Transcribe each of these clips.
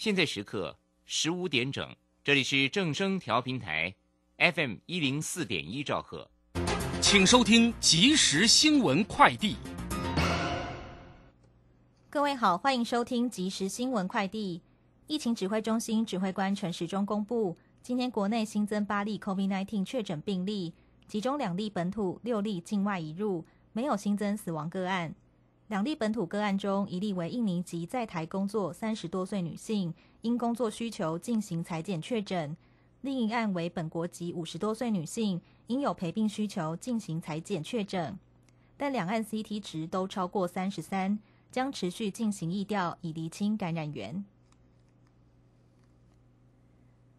现在时刻十五点整，这里是正声调频台，FM 一零四点一兆赫，请收听即时新闻快递。各位好，欢迎收听即时新闻快递。疫情指挥中心指挥官陈时中公布，今天国内新增八例 COVID-19 确诊病例，其中两例本土，六例境外移入，没有新增死亡个案。两例本土个案中，一例为印尼籍在台工作三十多岁女性，因工作需求进行裁剪确诊；另一案为本国籍五十多岁女性，因有陪病需求进行裁剪确诊。但两案 CT 值都超过三十三，将持续进行疫调，以厘清感染源。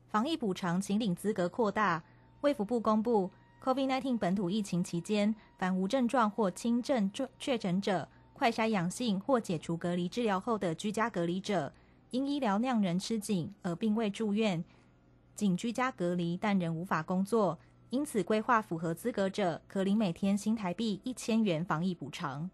防疫补偿请领资格扩大，卫福部公布，COVID-19 本土疫情期间，凡无症状或轻症确诊者。快筛阳性或解除隔离治疗后的居家隔离者，因医疗量人吃紧而并未住院，仅居家隔离但仍无法工作，因此规划符合资格者可领每天新台币一千元防疫补偿。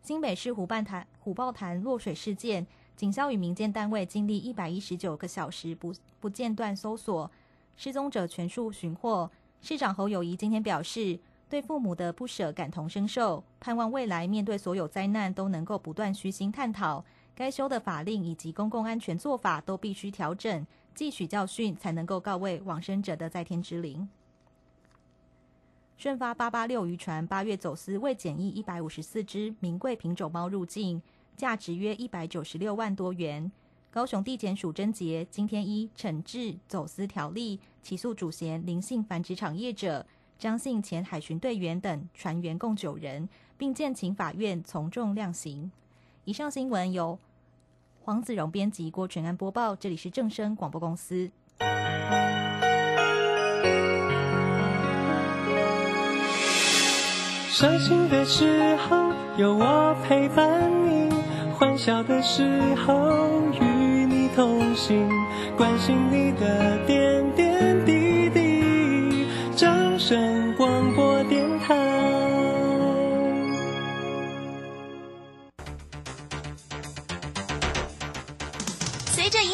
新北市虎豹潭虎豹潭落水事件，警消与民间单位经历一百一十九个小时不不间断搜索，失踪者全数寻获。市长侯友谊今天表示。对父母的不舍感同身受，盼望未来面对所有灾难都能够不断虚心探讨，该修的法令以及公共安全做法都必须调整，汲取教训，才能够告慰往生者的在天之灵。顺发八八六渔船八月走私未检疫一百五十四只名贵品种猫入境，价值约一百九十六万多元。高雄地检署侦结，今天依惩治走私条例起诉主嫌林姓繁殖场业者。张姓前海巡队员等船员共九人，并建请法院从重量刑。以上新闻由黄子荣编辑，郭全安播报。这里是正声广播公司。伤心的时候有我陪伴你，欢笑的时候与你同行，关心你的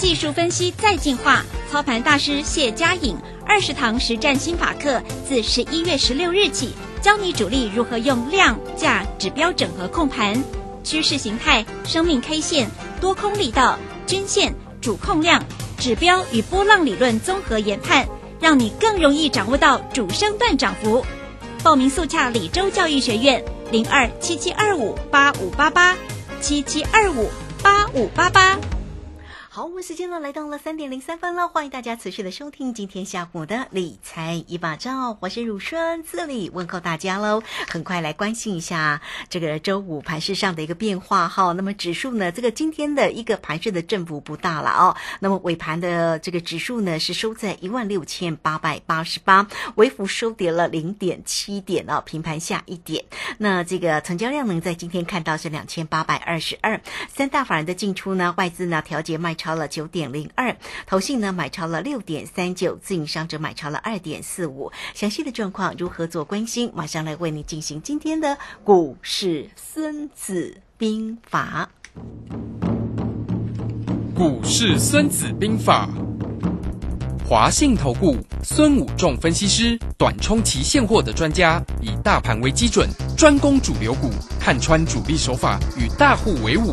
技术分析再进化，操盘大师谢佳颖二十堂实战新法课，自十一月十六日起。教你主力如何用量价指标整合控盘，趋势形态、生命 K 线、多空力道、均线、主控量、指标与波浪理论综合研判，让你更容易掌握到主升段涨幅。报名速洽李州教育学院零二七七二五八五八八七七二五八五八八。好，我们时间呢来到了三点零三分了，欢迎大家持续的收听今天下午的理财一把照，我是汝顺，这里问候大家喽。很快来关心一下这个周五盘市上的一个变化哈。那么指数呢，这个今天的一个盘势的振幅不大了哦。那么尾盘的这个指数呢是收在一万六千八百八十八，微幅收跌了零点七点哦，平盘下一点。那这个成交量呢，在今天看到是两千八百二十二，三大法人的进出呢，外资呢调节卖超。超了九点零二，投信呢买超了六点三九，自营商则买超了二点四五。详细的状况如何做关心？马上来为你进行今天的股市孙子兵法。股市孙子兵法，华信投顾孙武仲分析师，短冲期现货的专家，以大盘为基准，专攻主流股，看穿主力手法，与大户为伍。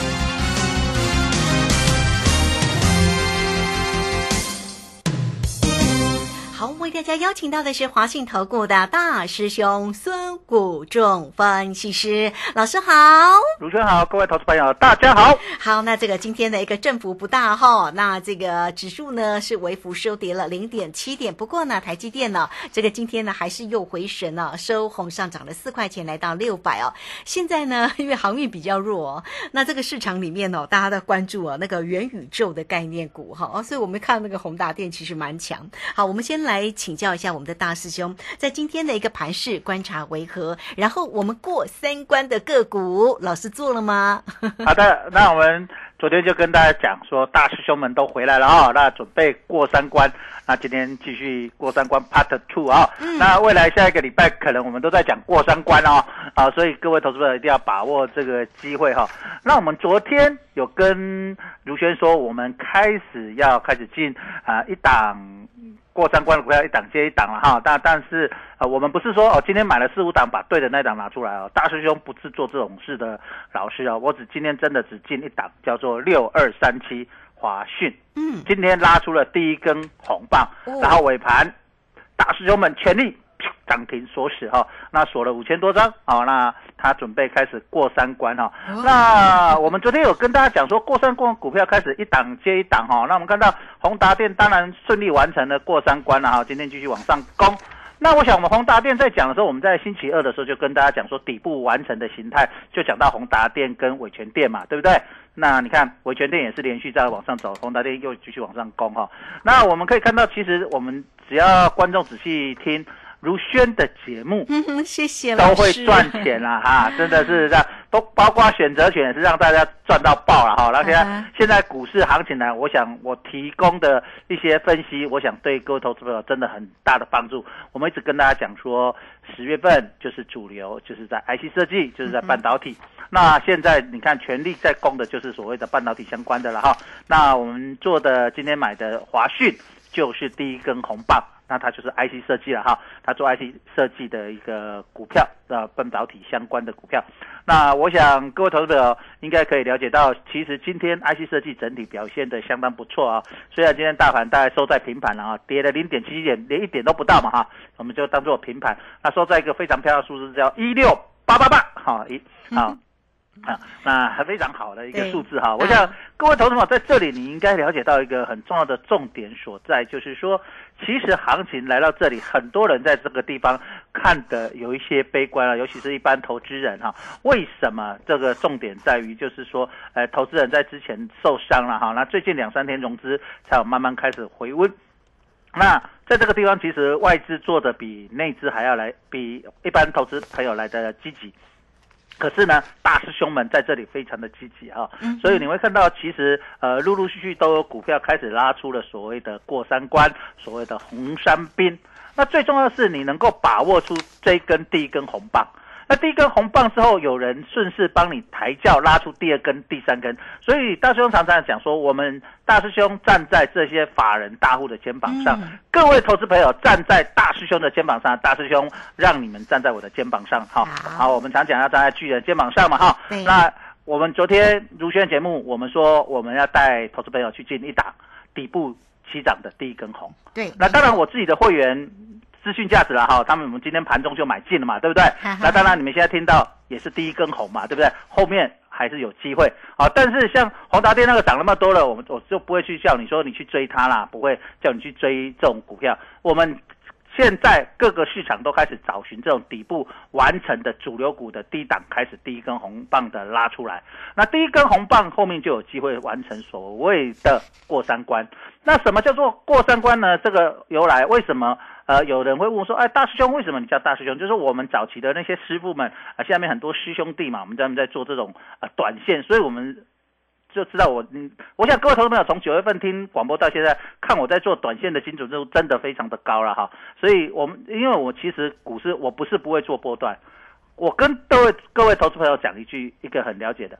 为大家邀请到的是华信投顾的大师兄孙谷仲分析师老师好。卢轩好，各位投资朋友大家好。好，那这个今天的一个振幅不大哈，那这个指数呢是微幅收跌了零点七点，不过呢台积电呢这个今天呢还是又回神了，收红上涨了四块钱，来到六百哦。现在呢 因为航运比较弱、哦，那这个市场里面哦大家都关注哦那个元宇宙的概念股哈、哦，所以我们看那个宏达电其实蛮强。好，我们先来请教一下我们的大师兄，在今天的一个盘势观察为何？然后我们过三关的个股，老师做了吗？好的，那我们昨天就跟大家讲说，大师兄们都回来了啊、那准备过三关。那今天继续过三关 Part Two 啊、那未来下一个礼拜可能我们都在讲过三关哦，啊，所以各位投资者一定要把握这个机会哈、那我们昨天有跟如轩说，我们开始要开始进啊、一档过三关的股票一档接一档了哈，但但是呃，我们不是说哦，今天买了四五档，把对的那档拿出来哦。大师兄不是做这种事的老师哦，我只今天真的只进一档，叫做六二三七华讯，嗯，今天拉出了第一根红棒，哦。然后尾盘大师兄们全力噗涨停锁死哈，那锁了五千多张，好，那他准备开始过三关哈。那我们昨天有跟大家讲说，过三关股票开始一档接一档哈。那我们看到宏达电当然顺利完成了过三关了哈，今天继续往上攻。那我想我们宏达电在讲的时候，我们在星期二的时候就跟大家讲说底部完成的形态，就讲到宏达电跟伟全电嘛，对不对？那你看伟全电也是连续在往上走，宏达电又继续往上攻哈。那我们可以看到，其实我们只要观众仔细听如轩的节目，嗯哼，谢谢老都师，会赚钱啦 哈，真的是让都包括选择权也是让大家赚到爆了哈。那现在、现在股市行情呢，我想我提供的一些分析，我想对各位投资朋友真的很大的帮助。我们一直跟大家讲说，十月份就是主流，就是在 IC 设计，就是在半导体。那现在你看，全力在攻的就是所谓的半导体相关的了哈。那我们做的今天买的华讯就是第一根红棒。那它就是 IC 设计了哈，它做 IC 设计的一个股票，呃，半导体相关的股票。那我想各位投资者应该可以了解到，其实今天 IC 设计整体表现的相当不错啊。虽然今天大盘大概收在平盘了啊，跌了零点七点，连一点都不到嘛哈，我们就当做平盘。那收在一个非常漂亮数字，叫一六八八八，好一好。啊，那还非常好的一个数字哈。我想各位投资者在这里，你应该了解到一个很重要的重点所在，就是说，其实行情来到这里，很多人在这个地方看的有一些悲观啊，尤其是一般投资人哈。为什么这个重点在于，就是说，呃，投资人在之前受伤了哈，那最近两三天融资才有慢慢开始回温。那在这个地方，其实外资做的比内资还要来，比一般投资朋友来的积极。可是呢，大师兄们在这里非常的积极哈、所以你会看到，其实呃，陆陆续续都有股票开始拉出了所谓的过三关，所谓的红山兵。那最重要的是，你能够把握出这一根第一根红棒。那第一根红棒之后，有人顺势帮你抬轿拉出第二根、第三根，所以大师兄常常讲说，我们大师兄站在这些法人大户的肩膀上，嗯。各位投资朋友站在大师兄的肩膀上，大师兄让你们站在我的肩膀上，好，好。好，我们常讲要站在巨人肩膀上嘛，哈，那我们昨天如轩节目，我们说我们要带投资朋友去进一档底部起涨的第一根红。对，那当然，我自己的会员资讯价值了哈，他们我们今天盘中就买进了嘛，对不对？那当然，你们现在听到也是第一根红嘛，对不对？后面还是有机会啊。但是像宏达电那个涨那么多了，我们我就不会去叫你说你去追它啦，不会叫你去追这种股票。我们现在各个市场都开始找寻这种底部完成的主流股的低档，开始第一根红棒的拉出来。那第一根红棒后面就有机会完成所谓的过三关。那什么叫做过三关呢？这个由来为什么？呃，有人会问说，哎，大师兄为什么你叫大师兄？就是我们早期的那些师傅们啊、下面很多师兄弟嘛，我们专门在做这种呃短线，所以我们就知道我，嗯，我想各位投资朋友从九月份听广播到现在，看我在做短线的精准度真的非常的高了哈。所以我们因为我其实股市我不是不会做波段，我跟各位各位投资朋友讲一句一个很了解的，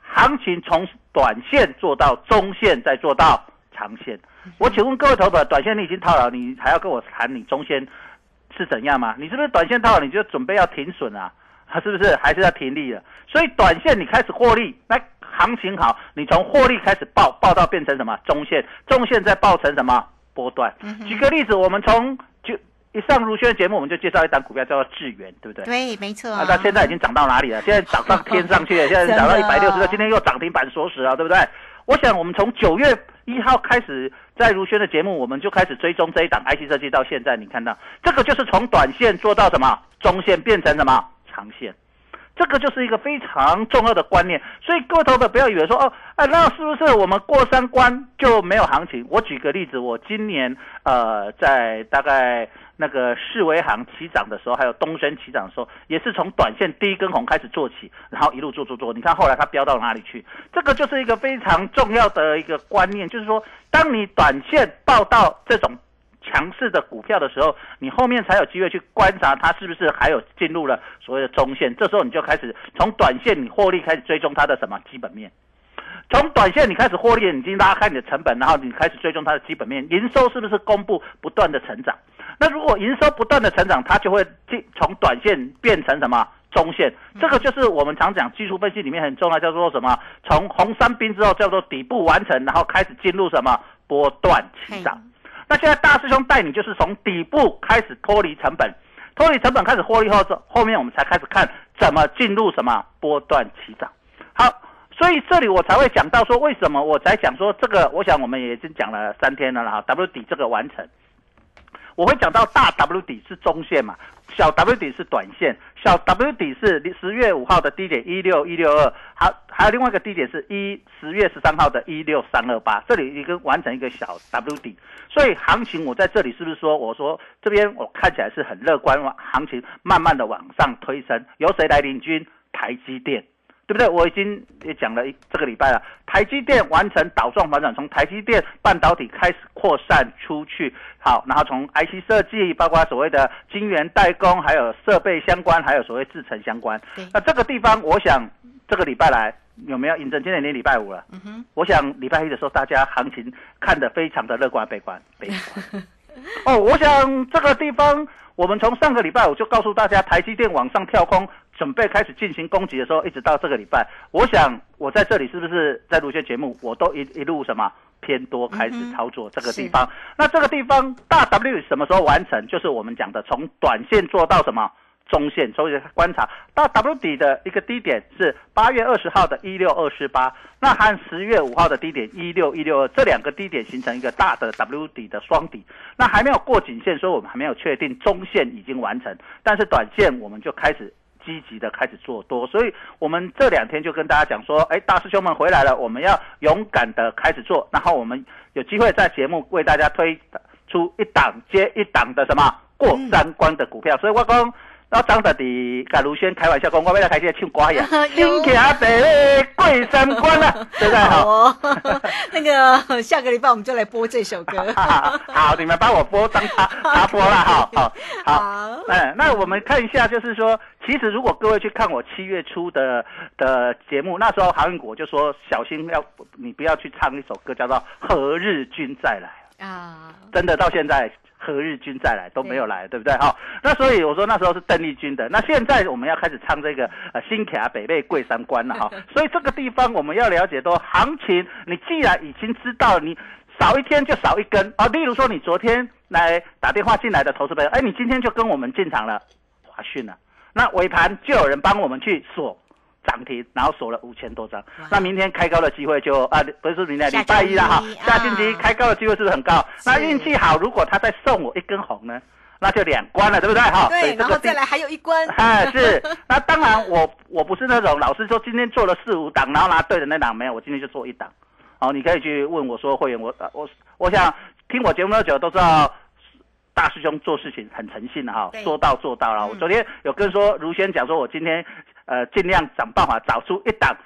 行情从短线做到中线，再做到长线。我请问各位投资朋友，短线你已经套牢，你还要跟我谈你中线是怎样吗？你是不是短线套牢你就准备要停损啊？啊，是不是还是要停利了？所以短线你开始获利，那行情好，你从获利开始报，报到变成什么中线，中线再报成什么波段。举个例子，我们从就一上如轩的节目，我们就介绍一档股票叫做智源，对不对？对，没错。啊，那现在已经涨到哪里了？现在涨到天上去了，现在涨到一百六十六，今天又涨停板锁死了，对不对？我想我们从九月一号开始，在如轩的节目，我们就开始追踪这一档 IC 设计，到现在你看到这个就是从短线做到什么中线变成什么长线。这个就是一个非常重要的观念，所以各位投资不要以为说哦，哎，那是不是我们过三关就没有行情？我举个例子，我今年呃在大概那个世维行起涨的时候，还有东升起涨的时候，也是从短线第一根红开始做起，然后一路做做做，你看后来它飙到哪里去？这个就是一个非常重要的一个观念，就是说，当你短线报到这种。强势的股票的时候，你后面才有机会去观察它是不是还有进入了所谓的中线。这时候你就开始从短线你获利开始追踪它的什么基本面。从短线你开始获利，你已经拉开你的成本，然后你开始追踪它的基本面，营收是不是公布不断的成长？那如果营收不断的成长，它就会进从短线变成什么中线？这个就是我们常讲技术分析里面很重要，叫做什么？从红三兵之后叫做底部完成，然后开始进入什么波段起涨。那现在大师兄带你就是从底部开始脱离成本，脱离成本开始获利后，这后面我们才开始看怎么进入什么波段起涨。好，所以这里我才会讲到说，为什么我才讲说这个，我想我们也已经讲了三天了哈，W 底这个完成。我会讲到大 W 底是中线嘛，小 W 底是短线，小 W 底是十月五号的低点一六一六二，还还有另外一个低点是一十月十三号的一六三二八，这里一个完成一个小 W 底，所以行情我在这里是不是说，我说这边我看起来是很乐观，行情慢慢的往上推升，由谁来领军？台积电。对不对？我已经也讲了一这个礼拜了。台积电完成倒状反转，从台积电半导体开始扩散出去。好，然后从 IC 设计，包括所谓的晶圆代工，还有设备相关，还有所谓制程相关。那这个地方，我想这个礼拜来有没有印证？今天已经礼拜五了。我想礼拜一的时候，大家行情看得非常的乐观、悲观、悲观。哦，我想这个地方，我们从上个礼拜五就告诉大家，台积电往上跳空。准备开始进行攻击的时候，一直到这个礼拜，我想我在这里是不是在录些节目，我都一一路什么偏多开始操作这个地方。那这个地方大 W 什么时候完成？就是我们讲的从短线做到什么中线，所以观察到 W 底的一个低点是八月二十号的一六二四八，那和十月五号的低点一六一六二这两个低点形成一个大的 W 底的双底，那还没有过颈线，所以我们还没有确定中线已经完成，但是短线我们就开始。积极的开始做多，所以我们这两天就跟大家讲说，哎，大师兄们回来了，我们要勇敢的开始做，然后我们有机会在节目为大家推出一档接一档的什么过三关的股票，所以外公。然后张德迪跟卢轩开玩笑讲，我为了开始唱歌呀，新骑白马过三关了，对不对？好，那个下个礼拜我们就来播这首歌。好，你们帮我播当他他播了，好好好。嗯，那我们看一下，就是说，其实如果各位去看我七月初的的节目，那时候航运股就说小心要你不要去唱一首歌，叫做《何日君再来》啊。真的到现在。何日君再来都没有来，对不对？哈，那所以我说那时候是邓丽君的。那现在我们要开始唱这个呃新卡北贝桂山关了哈。所以这个地方我们要了解到行情，你既然已经知道你少一天就少一根啊。例如说你昨天来打电话进来的投资朋友，哎，你今天就跟我们进场了华讯了，那尾盘就有人帮我们去锁。涨停，然后锁了五千多张。那明天开高的机会就啊，不是明天礼拜一了哈。下星期开高的机会是不是很高？那运气好，如果他再送我一根红呢，那就两关了，对不对哈？对，然后再来还有一关。哎，是。那当然，我我不是那种老师说今天做了四五档，然后拿对的那档没有，我今天就做一档。哦，你可以去问我说会员，我我我想听我节目那久都知道。大师兄做事情很诚信的哈，说到做到了。我昨天有跟说如轩讲说，我今天呃尽量想办法找出一档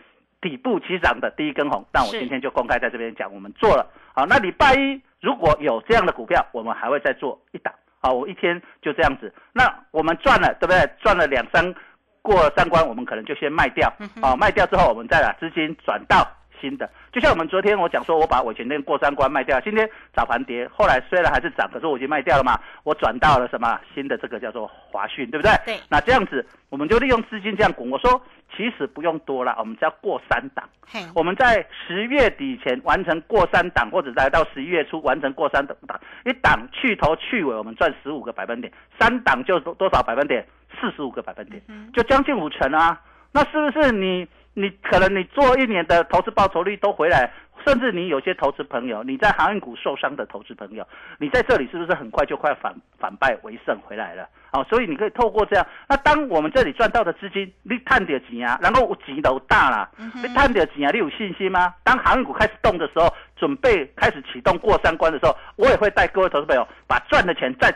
底部起涨的第一根红，那我今天就公开在这边讲，我们做了。好，那礼拜一如果有这样的股票，我们还会再做一档。好，我一天就这样子。那我们赚了，对不对？赚了两三过三关，我们可能就先卖掉。好，卖掉之后，我们再把资金转到新的。就像我们昨天我讲说，我把我前天过三关卖掉，今天早盘跌，后来虽然还是涨，可是我已经卖掉了嘛，我转到了什么新的这个叫做华讯，对不对？对。那这样子，我们就利用资金这样滚。我说其实不用多了，我们只要过三档。嘿，我们在十月底前完成过三档，或者来到十一月初完成过三档，一档去头去尾，我们赚十五个百分点，三档就多多少百分点？四十五个百分点，就将近五成啊！那是不是你你可能你做一年的投资报酬率都回来，甚至你有些投资朋友，你在航运股受伤的投资朋友，你在这里是不是很快就快反反败为胜回来了？哦，所以你可以透过这样，那当我们这里赚到的资金，你探点钱啊，然后钱都大了，你探点钱啊，你有信心吗？当航运股开始动的时候，准备开始启动过三关的时候，我也会带各位投资朋友把赚的钱再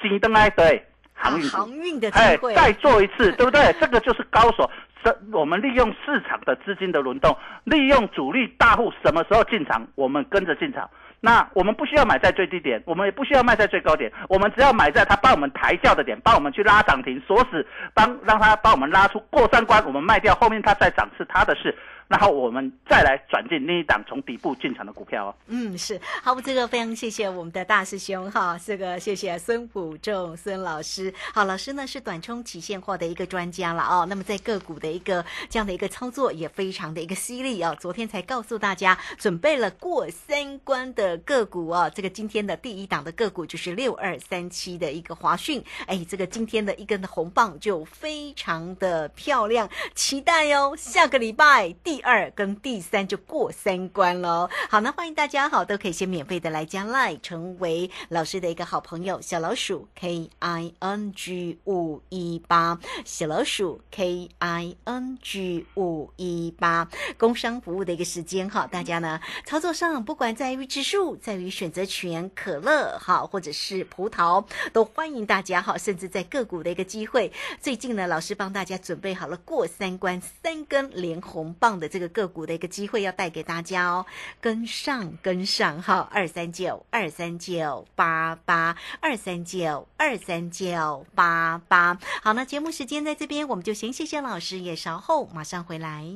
金灯来对。航运航运的机哎会，，再做一次，对不对？这个就是高手。这我们利用市场的资金的轮动，利用主力大户什么时候进场，我们跟着进场。那我们不需要买在最低点，我们也不需要卖在最高点，我们只要买在它帮我们抬轿的点，帮我们去拉涨停锁死，帮让它帮我们拉出过三关，我们卖掉，后面它再涨是它的事。然后我们再来转进另一档从底部进场的股票哦。嗯，是好，这个非常谢谢我们的大师兄哈，这个谢谢孙普仲孙老师。好，老师呢是短冲期现货的一个专家了哦，那么在个股的一个这样的一个操作也非常的一个犀利哦。昨天才告诉大家准备了过三关的个股哦，这个今天的第一档的个股就是六二三七的一个华讯，哎，这个今天的一根的红棒就非常的漂亮，期待哦，下个礼拜第二跟第三就过三关喽。好，那欢迎大家好，都可以先免费的来加 Line，成为老师的一个好朋友，小老鼠 K I N G 五一八，小老鼠 K I N G 五一八，工商服务的一个时间哈，大家呢操作上不管在于指数，在于选择权、可乐哈，或者是葡萄，都欢迎大家哈，甚至在个股的一个机会，最近呢，老师帮大家准备好了过三关三根连红棒的这个个股的一个机会，要带给大家哦，跟上跟上哈，二三九二三九八八二三九二三九八八。好，那节目时间在这边，我们就先谢谢老师，也稍后马上回来。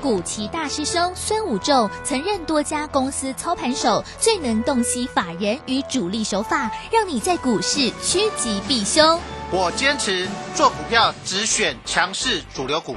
古奇大师兄孙武仲曾任多家公司操盘手，最能洞悉法人与主力手法，让你在股市趋吉避凶。我坚持做股票只选强势主流股，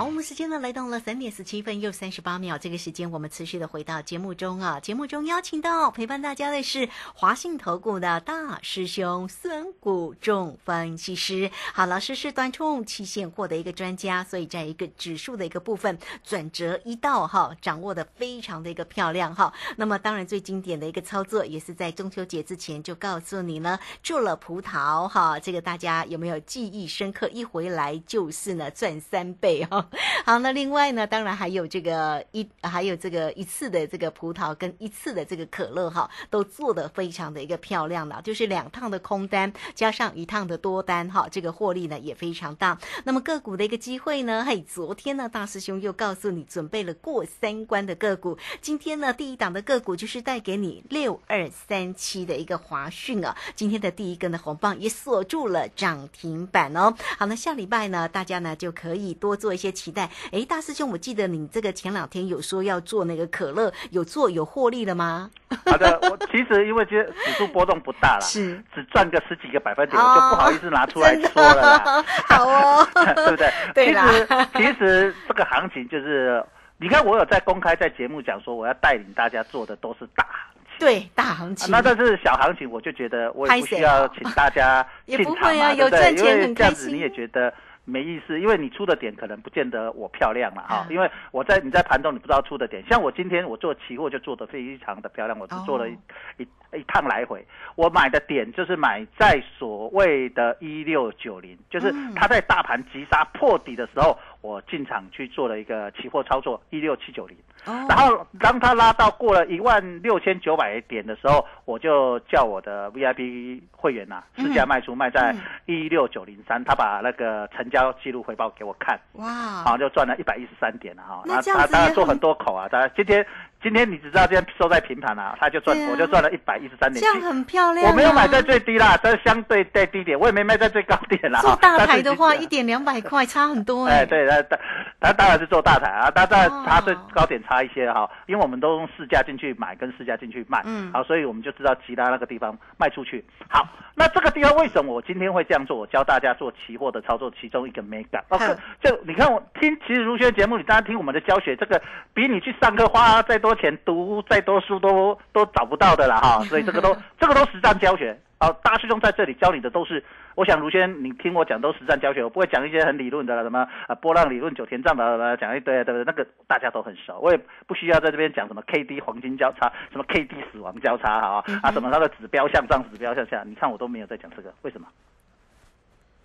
好，我们时间呢来到了三点十七分又三十八秒，这个时间我们持续的回到节目中啊。节目中邀请到陪伴大家的是华信投顾的大师兄孙谷仲分析师。好，老师是短冲期现货的一个专家，所以在一个指数的一个部分转折一道哈，掌握的非常的一个漂亮哈。那么当然最经典的一个操作也是在中秋节之前就告诉你呢，做了葡萄哈，这个大家有没有记忆深刻？一回来就是呢赚三倍哈。好，那另外呢，当然还有这个一还有这个一次的这个葡萄跟一次的这个可乐哈，都做得非常的一个漂亮了，就是两趟的空单加上一趟的多单哈，这个获利呢也非常大。那么个股的一个机会呢，嘿，昨天呢大师兄又告诉你准备了过三关的个股，今天呢第一档的个股就是带给你六二三七的一个华讯啊，今天的第一根的红棒也锁住了涨停板哦。好，那下礼拜呢，大家呢就可以多做一些期待。哎，大师兄，我记得你这个前两天有说要做那个可乐，有做有获利了吗？好的，我其实因为今天指数波动不大啦，是只赚个十几个百分点，哦我就不好意思拿出来说了啦，好哦，对不对？对啦其实其实这个行情就是，你看我有在公开在节目讲说，我要带领大家做的都是大行情。对，大行啊情。那但是小行情，我就觉得我也不需要哦请大家也进场嘛，不会啊对不对？有赚钱因为这样子你也觉得没意思，因为你出的点可能不见得我漂亮了哈啊。因为我在你在盘中你不知道出的点，像我今天我做期货就做的非常的漂亮，我只做了一、哦一一趟来回，我买的点就是买在所谓的一六九零，就是嗯它在大盘急杀破底的时候，我进场去做了一个期货操作一六七九零。哦。然后当它拉到过了一万六千九百点的时候，我就叫我的 VIP 会员呐、嗯。市价卖出，卖在一六九零三，他把那个成交记录回报给我看，哇，好就赚了一百一十三点了哈。那他做很多口啊，他今天今天你只知道今天收在平盘啊，他就赚啊我就赚了一百一十三点这。样很漂亮、啊。我没有买在最低啦，这相对在低点，我也没卖在最高点啦。做大 台的话，一点两百块差很多哎，对，他他他当然是做大台啊，他在哦他最高点差一些哈，因为我们都用市价进去买，跟市价进去卖，嗯好，所以我们就知道其他那个地方卖出去。好，那这个地方为什么我今天会这样做？我教大家做期货的操作，其中一个 mega。哦好，就你看我听其实如轩节目，你当然听我们的教学，这个比你去上课花再多钱读再多书都都找不到的啦哈，所以这个都这个都实战教学。好，大师兄在这里教你的都是，我想如轩，你听我讲都实战教学，我不会讲一些很理论的了，什么啊波浪理论、九田障的，讲一堆，对不对？那个大家都很熟，我也不需要在这边讲什么 K D 黄金交叉，什么 K D 死亡交叉，哈啊，什么它的指标向上、指标向下，你看我都没有在讲这个，为什么？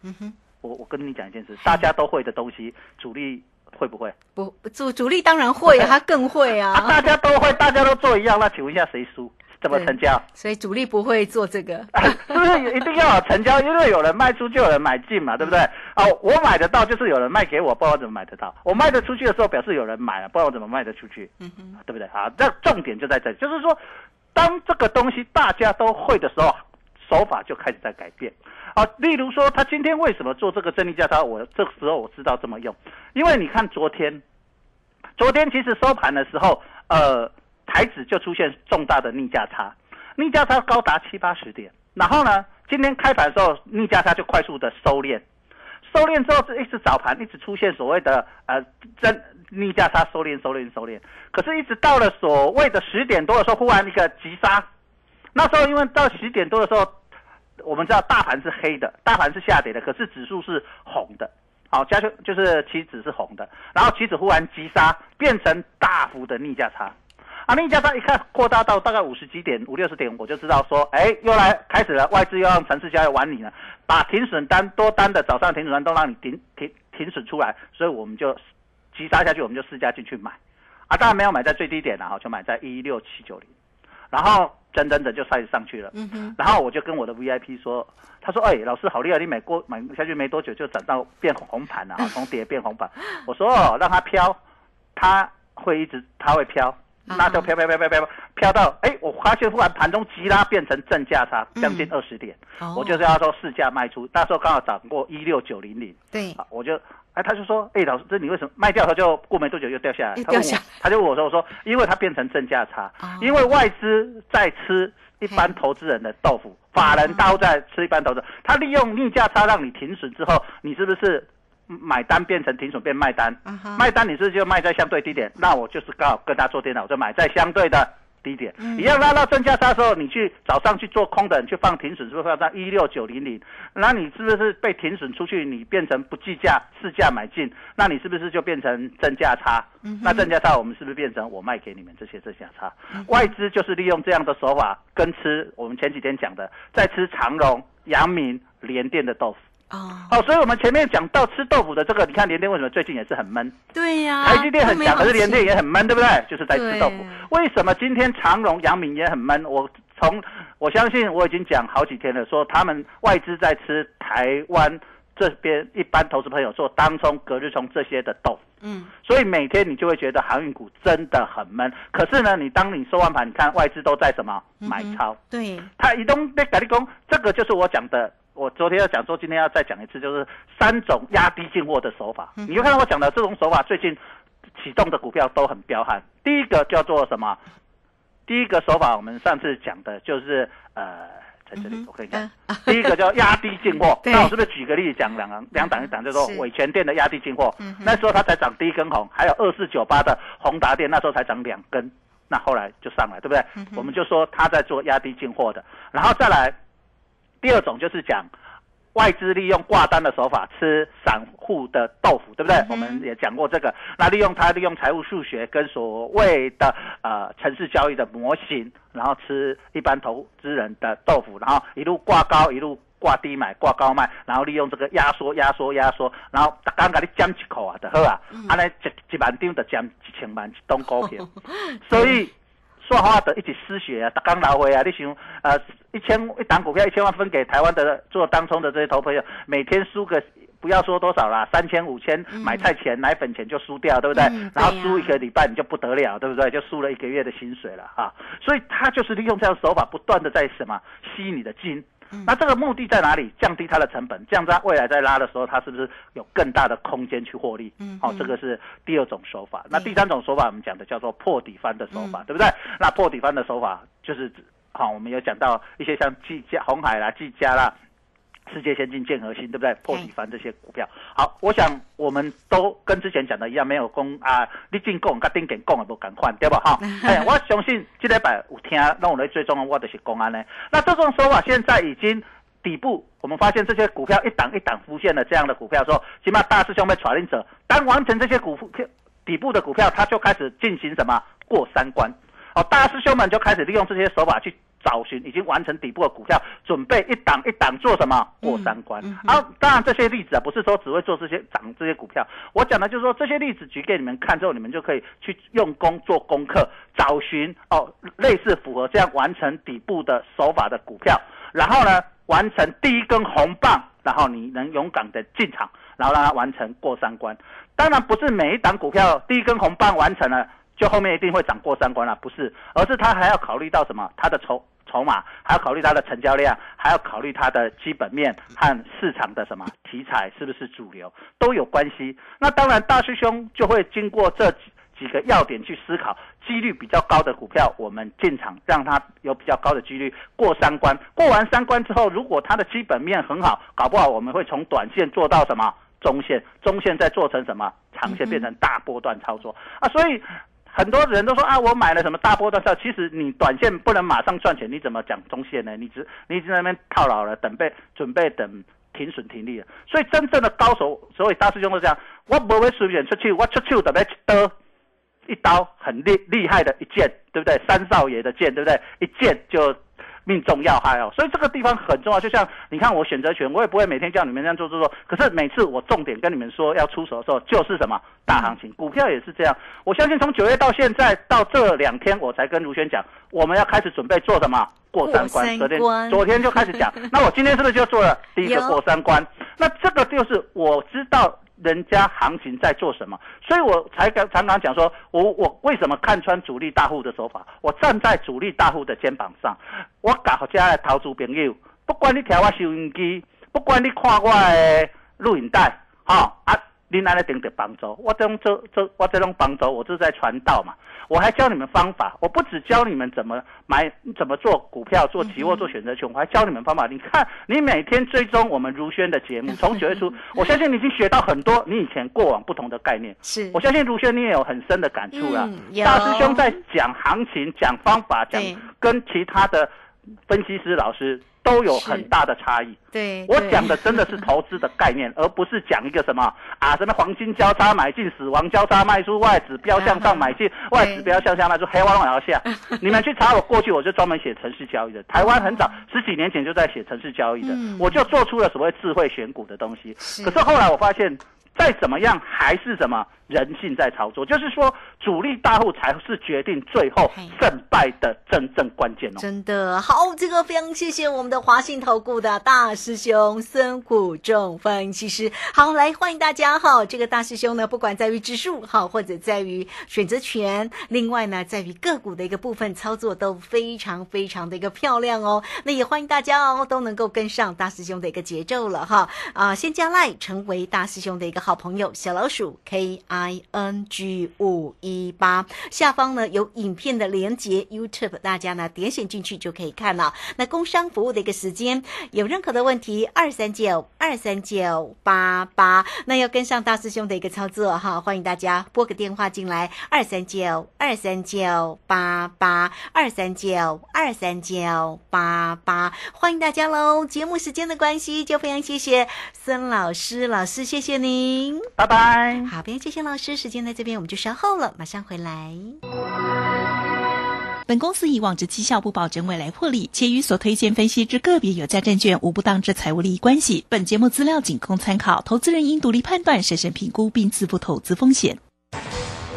嗯哼，我我跟你讲一件事，大家都会的东西，主力会不会？不主主力当然会啊，他更会啊，啊，大家都会，大家都做一样，那请问一下谁输？怎么成交？所以主力不会做这个。是不是一定要有成交？因为有人卖出就有人买进嘛，对不对？哦，我买得到就是有人卖给我，不知道我怎么买得到。我卖得出去的时候，表示有人买了，不知道我怎么卖得出去，嗯哼，对不对？好，这重点就在这里，就是说，当这个东西大家都会的时候，手法就开始在改变。啊，例如说，他今天为什么做这个正逆价差？我这时候我知道这么用，因为你看昨天，昨天其实收盘的时候，呃，台指就出现重大的逆价差，逆价差高达七八十点。然后呢，今天开盘的时候，逆价差就快速的收敛，收敛之后是，一直早盘一直出现所谓的呃真逆价差收敛、收敛、收敛。可是，一直到了所谓的十点多的时候，忽然一个急杀。那时候因为到十点多的时候，我们知道大盘是黑的，大盘是下跌的，可是指数是红的。好，加权就是期指是红的，然后期指忽然急杀，变成大幅的逆价差。啊，逆价差一看扩大到大概五十几点、五六十点，我就知道说，哎，又来开始了，外资又让城市交易玩你了，把停损单多单的早上停损单都让你停停停损出来，所以我们就急杀下去，我们就试价进去买。啊，当然没有买在最低点了哈，就买在一六七九零，然后整整整就开始上去了。嗯哼，然后我就跟我的 VIP 说，他说：“哎、老师好厉害，你买过买下去没多久就涨到变红盘了啊，从跌变红盘。”我说：“哦，让它飘，它会一直它会飘，啊那就飘飘飘飘飘飘到哎，我发现忽然盘中急拉变成正价差，将近二十点，哦我就是要说市价卖出，那时候刚好涨过一六九零零。”对，啊，我就哎，他就说，哎，老师，这你为什么卖掉？他就过没多久又掉下来。他问我又掉下来他就问我说，我说，因为它变成正价差，哦因为外资在吃一般投资人的豆腐，法人刀在吃一般投资，他利用逆价差让你停损之后，你是不是买单变成停损变卖单？卖单你是不是就卖在相对低点？那我就是刚好跟他做电脑，我就买在相对的低点，嗯一样拉到正价差的时候，你去早上去做空的，你去放停损，是不是放到一六九零零？那你是不是被停损出去？你变成不计价市价买进，那你是不是就变成正价差？嗯那正价差我们是不是变成我卖给你们这些正价差？外资就是利用这样的手法跟吃我们前几天讲的，在吃长荣、阳明、联电的豆腐。哦，好，所以我们前面讲到吃豆腐的这个，你看联电为什么最近也是很闷？对呀，台积电很强，可是联电也很闷，对不对？就是在吃豆腐对。为什么今天长荣、阳明也很闷？我从我相信我已经讲好几天了，说他们外资在吃台湾这边一般投资朋友做当冲、隔日冲这些的豆腐。嗯，所以每天你就会觉得航运股真的很闷。可是呢，你当你收完盘，你看外资都在什么买超？对，他移动被改立功，这个就是我讲的。我昨天要讲说，今天要再讲一次，就是三种压低进货的手法。你就看到我讲的这种手法，最近启动的股票都很彪悍。第一个叫做什么？第一个手法，我们上次讲的就是呃，在这里我可以看。呃 第一个叫压低进货，那我是不是举个例子讲两行两档一档，就说是伟全店的压低进货嗯，那时候它才涨第一根红，还有二四九八的宏达店那时候才涨两根，那后来就上来，对不对？嗯我们就说他在做压低进货的，然后再来第二种就是讲外资利用挂单的手法吃散户的豆腐，对不对？嗯我们也讲过这个。那利用它利用财务数学跟所谓的呃城市交易的模型，然后吃一般投资人的豆腐，然后一路挂高一路。挂低买、挂高卖，然后利用这个压缩、压缩、压缩，然后刚刚给你减一口啊，就好啊，安尼一一万张就减一千万一档股票，所以。说话的一起失血啊，刚拿回啊！你想，呃，一千一档股票一千万分给台湾的做当冲的这些投朋友，每天输个不要说多少啦，三千五千买菜钱、奶粉钱就输掉，对不对？然后输一个礼拜你就不得了，对不对？就输了一个月的薪水了哈。所以他就是利用这样手法，不断的在什么吸你的金。那这个目的在哪里？降低它的成本，这样它未来在拉的时候，它是不是有更大的空间去获利？嗯，好，这个是第二种手法。那第三种手法，我们讲的叫做破底翻的手法，对不对？那破底翻的手法就是，好，我们有讲到一些像技嘉、红海啦、技嘉啦。世界先进、建核心，对不对？破底翻这些股票，好，我想我们都跟之前讲的一样，没有供啊，你进攻跟顶点供也不敢换，对吧？哈，哎，我相信这礼拜有听，让我来追踪我的是公安呢。那这种手法现在已经底部，我们发现这些股票一档一档浮现了这样的股票，说起码大师兄被传令者，当完成这些股票底部的股票，他就开始进行什么过三关，哦，大师兄们就开始利用这些手法去。找寻已经完成底部的股票，准备一档一档做什么过三关。啊，当然这些例子啊，不是说只会做这些涨这些股票。我讲的就是说这些例子举给你们看之后，你们就可以去用功做功课，找寻哦类似符合这样完成底部的手法的股票，然后呢完成第一根红棒，然后你能勇敢的进场，然后让它完成过三关。当然不是每一档股票第一根红棒完成了，就后面一定会涨过三关了，不是，而是它还要考虑到什么？它的筹。筹码还要考虑它的成交量，还要考虑它的基本面和市场的什么题材是不是主流都有关系。那当然，大师兄就会经过这几几个要点去思考，几率比较高的股票，我们进场，让它有比较高的几率过三关。过完三关之后，如果它的基本面很好，搞不好我们会从短线做到什么中线，中线再做成什么长线，变成大波段操作啊。所以。很多人都说啊，我买了什么大波段票，其实你短线不能马上赚钱，你怎么讲中线呢？你只你已经在那边套牢了，等被准备等停损停利了。所以真正的高手，所以大师兄都这样，我不会随便出去，我出去特别一刀，一刀很厉厉害的一剑，对不对？三少爷的剑，对不对？一剑就。命中要害哦，所以这个地方很重要。就像你看，我选择权，我也不会每天叫你们这样做做做。可是每次我重点跟你们说要出手的时候，就是什么大行情，股票也是这样。我相信从九月到现在到这两天，我才跟卢轩讲，我们要开始准备做什么过三关。昨天昨天就开始讲，那我今天是不是就做了第一个过三关？那这个就是我知道。人家行情在做什么，所以我才刚常常讲说，我我为什么看穿主力大户的手法？我站在主力大户的肩膀上，我搞家的投资朋友，不管你调我收音机，不管你看我的录影带，哈啊。你拿来顶的帮助，我这种这这我这种帮助，我是在传道嘛。我还教你们方法，我不只教你们怎么买、怎么做股票、做期货、做选择权，我还教你们方法。你看，你每天追踪我们如轩的节目，从九月初，我相信你已经学到很多你以前过往不同的概念。是，我相信如轩你也有很深的感触了。大师兄在讲行情、讲方法、讲跟其他的分析师老师。都有很大的差异。对，我讲的真的是投资的概念，而不是讲一个什么啊，什么黄金交叉买进，死亡交叉卖出，外指标向上买进，外指标向下卖出，黑汪汪下。你们去查我过去，我就专门写城市交易的。台湾很早十几年前就在写城市交易的，我就做出了所谓智慧选股的东西。可是后来我发现，再怎么样还是什么。人性在操作，就是说主力大户才是决定最后胜败的真正关键哦。真的好，这个非常谢谢我们的华信投顾的大师兄孙虎仲分析师。好，来欢迎大家哈。这个大师兄呢，不管在于指数好，或者在于选择权，另外呢，在于个股的一个部分操作都非常非常的一个漂亮哦。那也欢迎大家哦，都能够跟上大师兄的一个节奏了哈。啊，先加赖成为大师兄的一个好朋友，小老鼠 K。I n g 五一八下方呢有影片的连接，YouTube 大家呢点选进去就可以看了。那工商服务的一个时间，有任何的问题，二三九二三九八八，那要跟上大师兄的一个操作哈，欢迎大家拨个电话进来，二三九二三九八八二三九二三九八八，欢迎大家喽。节目时间的关系，就非常谢谢孙老师，老师谢谢您，拜拜。好，非常谢谢。老师，时间在这边，我们就稍后了，马上回来。本公司以往之绩效不保证未来获利，且与所推荐分析之个别有价证券无不当之财务利益关系。本节目资料仅供参考，投资人应独立判断、审慎评估并自负投资风险。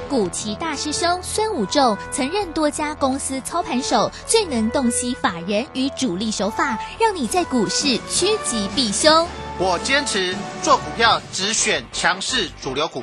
古奇大师兄孙武仲曾任多家公司操盘手，最能洞悉法人与主力手法，让你在股市趋吉避凶。我坚持做股票只选强势主流股，